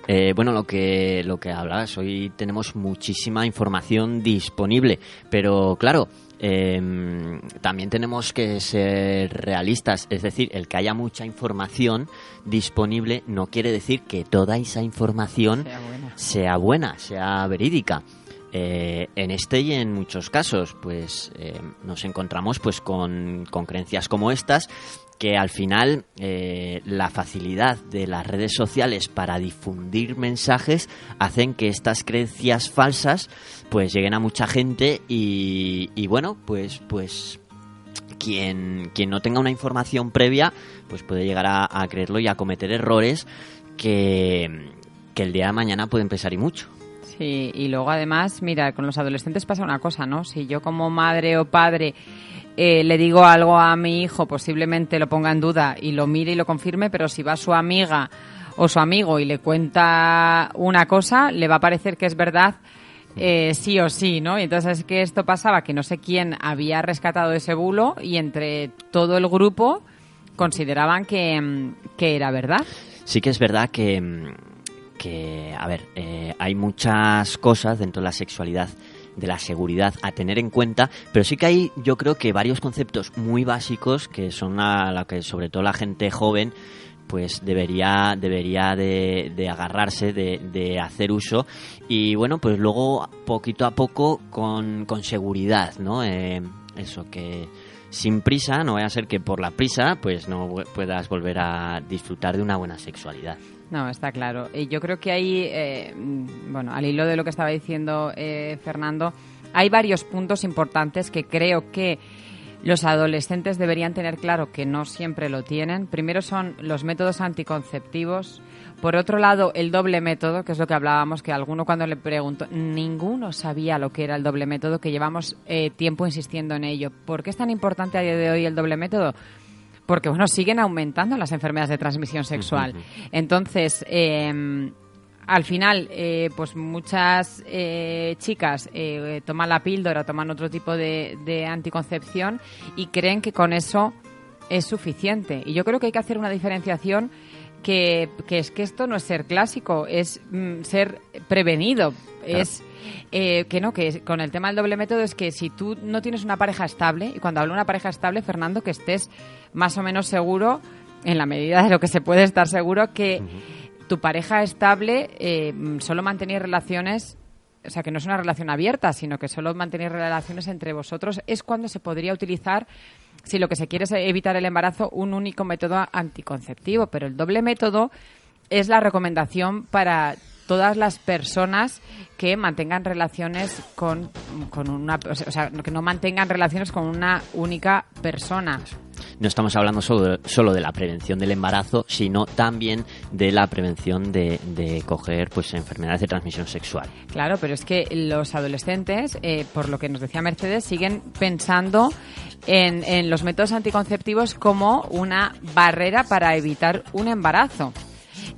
Eh, bueno, lo que, lo que hablas, hoy tenemos muchísima información disponible, pero claro, Em, también tenemos que ser realistas, es decir, el que haya mucha información disponible no quiere decir que toda esa información sea buena, sea, verídica. Eh, en este y en muchos casos, pues eh, nos encontramos pues con, con creencias como estas que al final eh, la facilidad de las redes sociales para difundir mensajes hacen que estas creencias falsas pues lleguen a mucha gente y, bueno pues pues quien, quien no tenga una información previa pues puede llegar a, creerlo y a cometer errores que, que el día de mañana pueden pesar y mucho. Sí, y luego además, mira, con los adolescentes pasa una cosa, ¿no? Si yo como madre o padre eh, le digo algo a mi hijo, posiblemente lo ponga en duda y lo mire y lo confirme, pero si va su amiga o su amigo y le cuenta una cosa, le va a parecer que es verdad eh, sí o sí, ¿no? Y entonces es que esto pasaba, que no sé quién había rescatado ese bulo y entre todo el grupo consideraban que, que era verdad. Sí que es verdad que, mm, que a ver, eh, hay muchas cosas dentro de la sexualidad de la seguridad a tener en cuenta, pero sí que hay yo creo que varios conceptos muy básicos que son a lo que sobre todo la gente joven pues debería debería de, de agarrarse de, de, hacer uso. Y bueno pues luego poquito a poco con, con seguridad no eh, eso que sin prisa no vaya a ser que por la prisa pues no puedas volver a disfrutar de una buena sexualidad no, está claro. Y yo creo que hay, eh, bueno, al hilo de lo que estaba diciendo eh, Fernando, hay varios puntos importantes que creo que los adolescentes deberían tener claro que no siempre lo tienen. Primero son los métodos anticonceptivos. Por otro lado, el doble método, que es lo que hablábamos, que alguno cuando le preguntó, ninguno sabía lo que era el doble método, que llevamos eh, tiempo insistiendo en ello. ¿Por qué es tan importante a día de hoy el doble método? Porque, bueno, siguen aumentando las enfermedades de transmisión sexual. Entonces, eh, al final, eh, pues muchas eh, chicas eh, toman la píldora, toman otro tipo de, anticoncepción y creen que con eso es suficiente. Y yo creo que hay que hacer una diferenciación que, es que esto no es ser clásico, es mm, ser prevenido. Es que no, que con el tema del doble método es que si tú no tienes una pareja estable, y cuando hablo de una pareja estable, Fernando, que estés más o menos seguro, en la medida de lo que se puede estar seguro, que tu pareja estable eh, solo mantener relaciones o sea, que no es una relación abierta, sino que solo mantener relaciones entre vosotros, es cuando se podría utilizar, si lo que se quiere es evitar el embarazo, un único método anticonceptivo. Pero el doble método es la recomendación para todas las personas que mantengan relaciones con, con una, o sea, que no mantengan relaciones con una única persona no estamos hablando solo de, solo de la prevención del embarazo, sino también de la prevención de, coger pues enfermedades de transmisión sexual. Claro, pero es que los adolescentes, eh, por lo que nos decía Mercedes, siguen pensando en, en los métodos anticonceptivos como una barrera para evitar un embarazo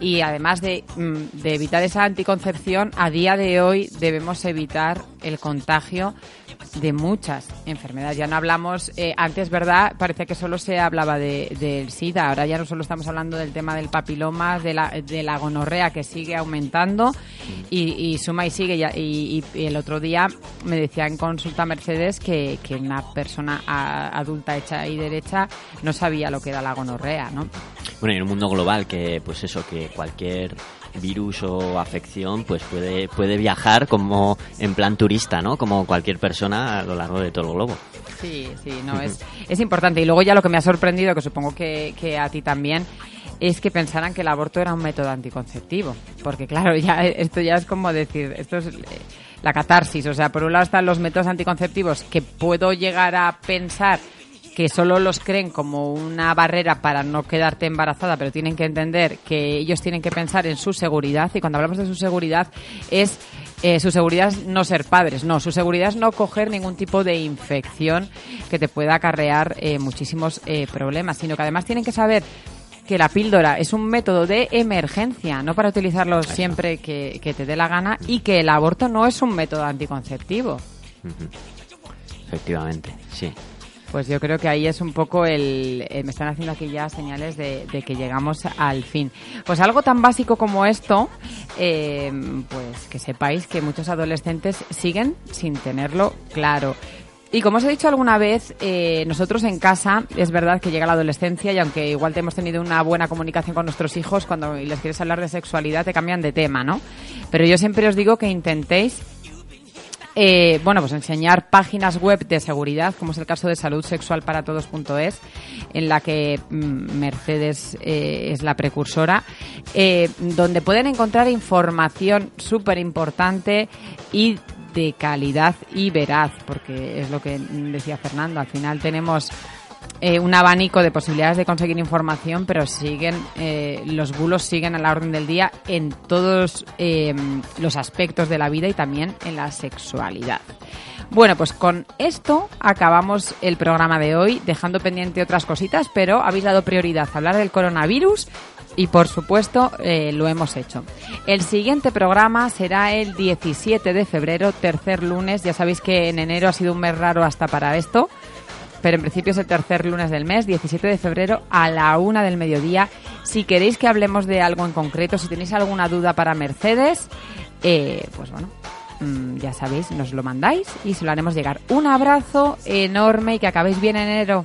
y además de, mm, de, evitar esa anticoncepción, a día de hoy debemos evitar el contagio de muchas enfermedades. Ya no hablamos, eh, antes, ¿verdad? Parece que solo se hablaba del de, SIDA, ahora ya no solo estamos hablando del tema del papiloma, de la, de la gonorrea que sigue aumentando y, suma y sigue. Y, el otro día me decía en consulta Mercedes que, que una persona adulta hecha y derecha no sabía lo que era la gonorrea, ¿no? Bueno, en un mundo global que, pues eso, que cualquier virus o afección pues puede, puede viajar como en plan turista, ¿no? Como cualquier persona a lo largo de todo el globo. Sí, sí, no, es, es importante. Y luego ya lo que me ha sorprendido, que supongo que, que a ti también, es que pensaran que el aborto era un método anticonceptivo. Porque claro, ya esto ya es como decir, esto es eh, la catarsis. O sea, por un lado están los métodos anticonceptivos que puedo llegar a pensar que solo los creen como una barrera para no quedarte embarazada, pero tienen que entender que ellos tienen que pensar en su seguridad y cuando hablamos de su seguridad es eh, su seguridad es no ser padres, no, su seguridad es no coger ningún tipo de infección que te pueda acarrear eh, muchísimos problemas, sino que además tienen que saber que la píldora es un método de emergencia, no para utilizarlo siempre que, que te dé la gana, y que el aborto no es un método anticonceptivo. Efectivamente, sí. Pues yo creo que ahí es un poco el... Eh, me están haciendo aquí ya señales de, que llegamos al fin. Pues algo tan básico como esto, eh, pues que sepáis que muchos adolescentes siguen sin tenerlo claro. Y como os he dicho alguna vez, eh, nosotros en casa es verdad que llega la adolescencia y aunque igual te hemos tenido una buena comunicación con nuestros hijos, cuando les quieres hablar de sexualidad te cambian de tema, ¿no? Pero yo siempre os digo que intentéis eh, bueno, pues enseñar páginas web de seguridad, como es el caso de saludsexualparatodos.es, en la que mm, Mercedes eh, es la precursora, eh, donde pueden encontrar información súper importante y de calidad y veraz, porque es lo que decía Fernando, al final tenemos eh, un abanico de posibilidades de conseguir información, pero siguen eh, los bulos siguen a la orden del día en todos eh, los aspectos de la vida y también en la sexualidad. Bueno, pues con esto acabamos el programa de hoy, dejando pendiente otras cositas, pero habéis dado prioridad a hablar del coronavirus Y por supuesto eh, lo hemos hecho. El siguiente programa será el 17 de febrero, tercer lunes. Ya sabéis que en enero ha sido un mes raro hasta para esto pero en principio es el tercer lunes del mes, 17 de febrero a la una del mediodía. Si queréis que hablemos de algo en concreto, si tenéis alguna duda para Mercedes, eh, pues bueno, mm, ya sabéis, nos lo mandáis y se lo haremos llegar. Un abrazo enorme y que acabéis bien en enero.